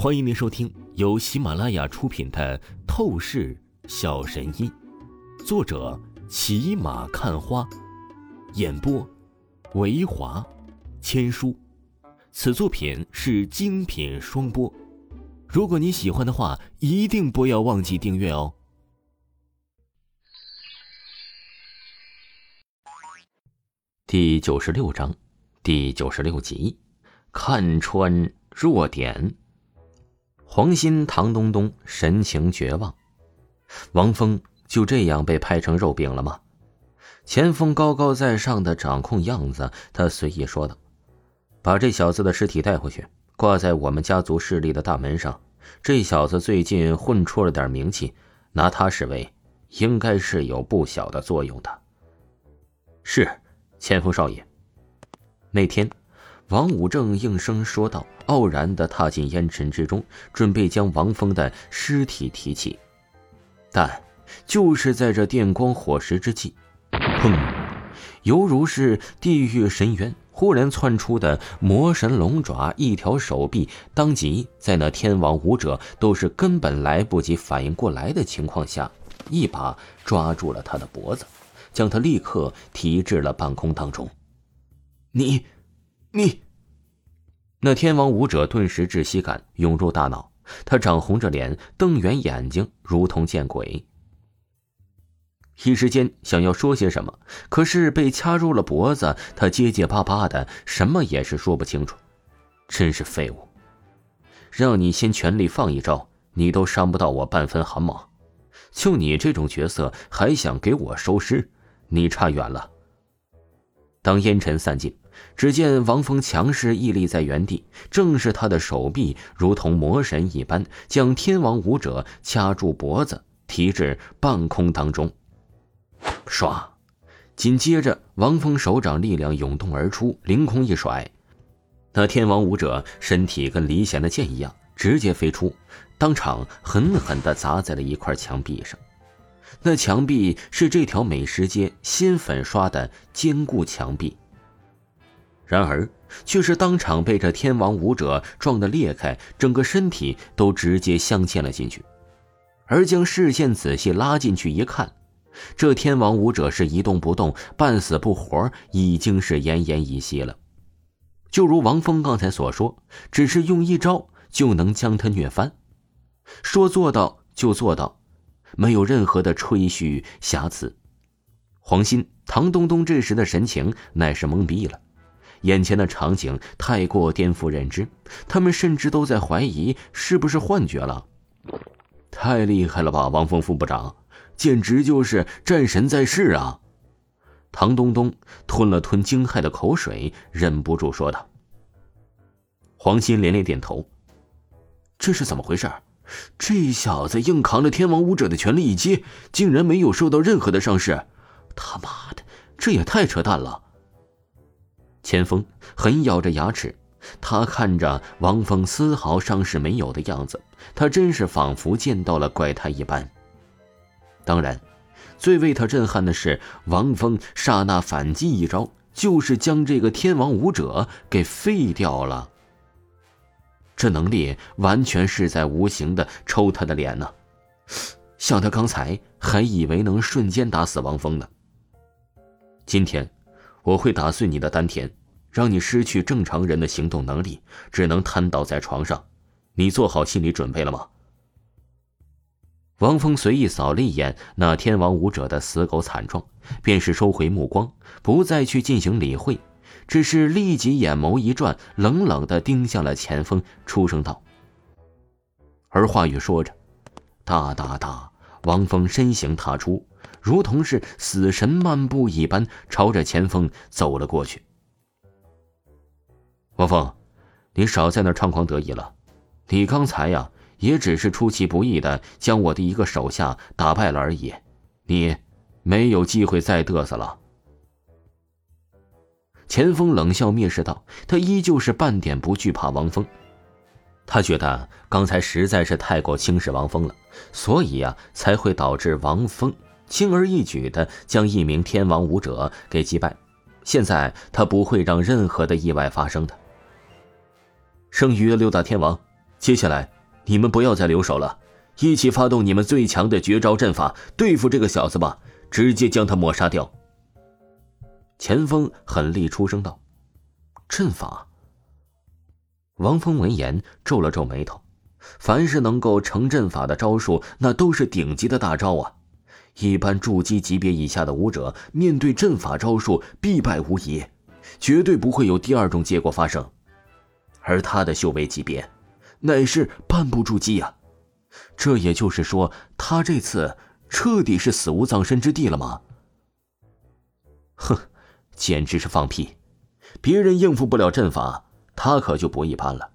欢迎您收听由喜马拉雅出品的《透视小神医》，作者骑马看花，演播维华千书。此作品是精品双播。如果你喜欢的话，一定不要忘记订阅哦。第九十六章，第九十六集，看穿弱点。黄鑫、唐东东神情绝望，王峰就这样被拍成肉饼了吗？钱锋高高在上的掌控样子，他随意说道：“把这小子的尸体带回去，挂在我们家族势力的大门上。这小子最近混出了点名气，拿他示威，应该是有不小的作用的。”是，钱锋少爷。那天。王武正应声说道，傲然的踏进烟尘之中，准备将王峰的尸体提起。但，就是在这电光火石之际，砰！犹如是地狱深渊忽然窜出的魔神龙爪，一条手臂当即在那天王武者都是根本来不及反应过来的情况下，一把抓住了他的脖子，将他立刻提至了半空当中。你。你，那天王武者顿时窒息感涌入大脑，他涨红着脸，瞪圆眼睛，如同见鬼。一时间想要说些什么，可是被掐住了脖子，他结结巴巴的，什么也是说不清楚。真是废物！让你先全力放一招，你都伤不到我半分汗毛。就你这种角色，还想给我收尸，你差远了。当烟尘散尽。只见王峰强势屹立在原地，正是他的手臂如同魔神一般，将天王武者掐住脖子，提至半空当中。唰！紧接着，王峰手掌力量涌动而出，凌空一甩，那天王武者身体跟离弦的箭一样，直接飞出，当场狠狠地砸在了一块墙壁上。那墙壁是这条美食街新粉刷的坚固墙壁。然而，却是当场被这天王武者撞得裂开，整个身体都直接镶嵌了进去。而将视线仔细拉进去一看，这天王武者是一动不动，半死不活，已经是奄奄一息了。就如王峰刚才所说，只是用一招就能将他虐翻，说做到就做到，没有任何的吹嘘瑕疵。黄鑫、唐东东这时的神情乃是懵逼了。眼前的场景太过颠覆认知，他们甚至都在怀疑是不是幻觉了。太厉害了吧，王峰副部长，简直就是战神在世啊！唐东东吞了吞惊骇的口水，忍不住说道。黄鑫连连点头。这是怎么回事？这小子硬扛着天王武者的全力一击，竟然没有受到任何的伤势，他妈的，这也太扯淡了！钱锋狠咬着牙齿，他看着王峰丝毫伤势没有的样子，他真是仿佛见到了怪胎一般。当然，最为他震撼的是王峰刹那反击一招，就是将这个天王武者给废掉了。这能力完全是在无形的抽他的脸呢，像他刚才还以为能瞬间打死王峰呢。今天。我会打碎你的丹田，让你失去正常人的行动能力，只能瘫倒在床上。你做好心理准备了吗？王峰随意扫了一眼那天王武者的死狗惨状，便是收回目光，不再去进行理会，只是立即眼眸一转，冷冷的盯向了前锋，出声道。而话语说着，哒哒哒，王峰身形踏出。如同是死神漫步一般，朝着前锋走了过去。王峰，你少在那猖狂得意了。你刚才呀，也只是出其不意的将我的一个手下打败了而已，你没有机会再嘚瑟了。钱锋冷笑蔑视道，他依旧是半点不惧怕王峰。他觉得刚才实在是太过轻视王峰了，所以呀，才会导致王峰。轻而易举的将一名天王武者给击败，现在他不会让任何的意外发生的。剩余的六大天王，接下来你们不要再留手了，一起发动你们最强的绝招阵法对付这个小子吧，直接将他抹杀掉。钱锋狠厉出声道：“阵法。”王峰闻言皱了皱眉头，凡是能够成阵法的招数，那都是顶级的大招啊！一般筑基级别以下的武者，面对阵法招数必败无疑，绝对不会有第二种结果发生。而他的修为级别，乃是半步筑基啊！这也就是说，他这次彻底是死无葬身之地了吗？哼！简直是放屁！别人应付不了阵法，他可就不一般了。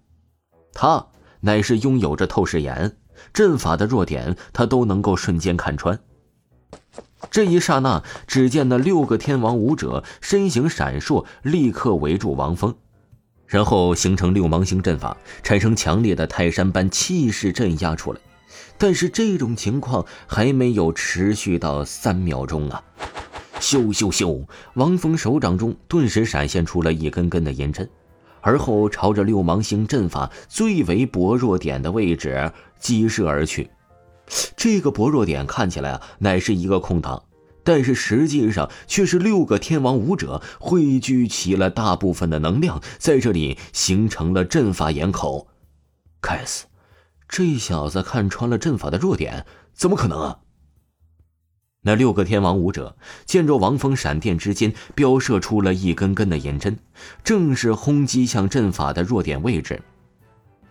他乃是拥有着透视眼，阵法的弱点他都能够瞬间看穿。这一刹那，只见那六个天王武者身形闪烁，立刻围住王峰，然后形成六芒星阵法，产生强烈的泰山般气势镇压出来。但是这种情况还没有持续到三秒钟啊！咻咻咻！王峰手掌中顿时闪现出了一根根的银针，而后朝着六芒星阵法最为薄弱点的位置击射而去。这个薄弱点看起来啊，乃是一个空档，但是实际上却是六个天王武者汇聚起了大部分的能量，在这里形成了阵法眼口。该死，这小子看穿了阵法的弱点，怎么可能啊？那六个天王武者见着王峰闪电之间飙射出了一根根的银针，正是轰击向阵法的弱点位置。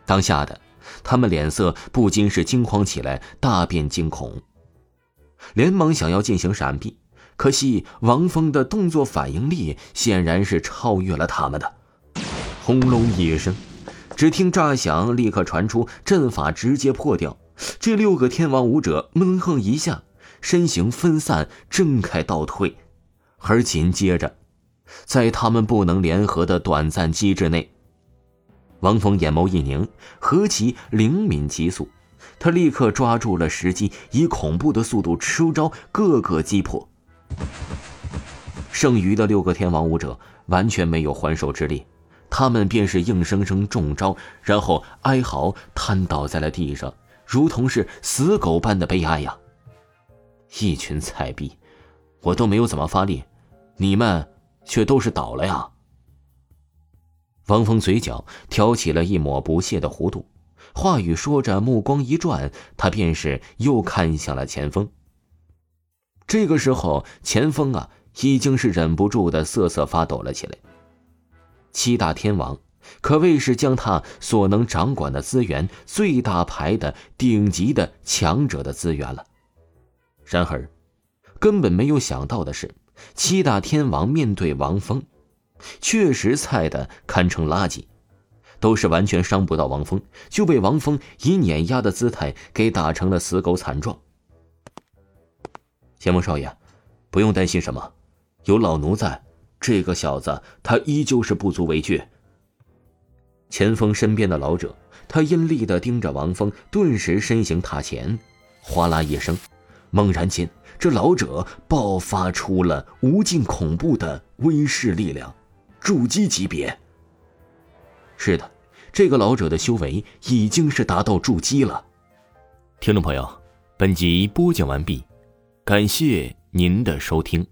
当下的他们脸色不禁是惊慌起来，大变惊恐，连忙想要进行闪避。可惜王峰的动作反应力显然是超越了他们的。轰隆一声，只听炸响，立刻传出阵法直接破掉。这六个天王武者闷哼一下。身形分散，挣开倒退，而紧接着，在他们不能联合的短暂机制内，王峰眼眸一凝，何其灵敏急速，他立刻抓住了时机，以恐怖的速度出招，各个击破。剩余的六个天王武者完全没有还手之力，他们便是硬生生中招，然后哀嚎瘫倒在了地上，如同是死狗般的悲哀呀。一群菜逼，我都没有怎么发力，你们却都是倒了呀！王峰嘴角挑起了一抹不屑的弧度，话语说着，目光一转，他便是又看向了前锋。这个时候，前锋啊，已经是忍不住的瑟瑟发抖了起来。七大天王可谓是将他所能掌管的资源最大牌的顶级的强者的资源了。然而，根本没有想到的是，七大天王面对王峰，确实菜的堪称垃圾，都是完全伤不到王峰，就被王峰以碾压的姿态给打成了死狗惨状。前锋少爷，不用担心什么，有老奴在，这个小子他依旧是不足为惧。前锋身边的老者，他阴厉的盯着王峰，顿时身形踏前，哗啦一声。猛然间，这老者爆发出了无尽恐怖的威势力量，筑基级别。是的，这个老者的修为已经是达到筑基了。听众朋友，本集播讲完毕，感谢您的收听。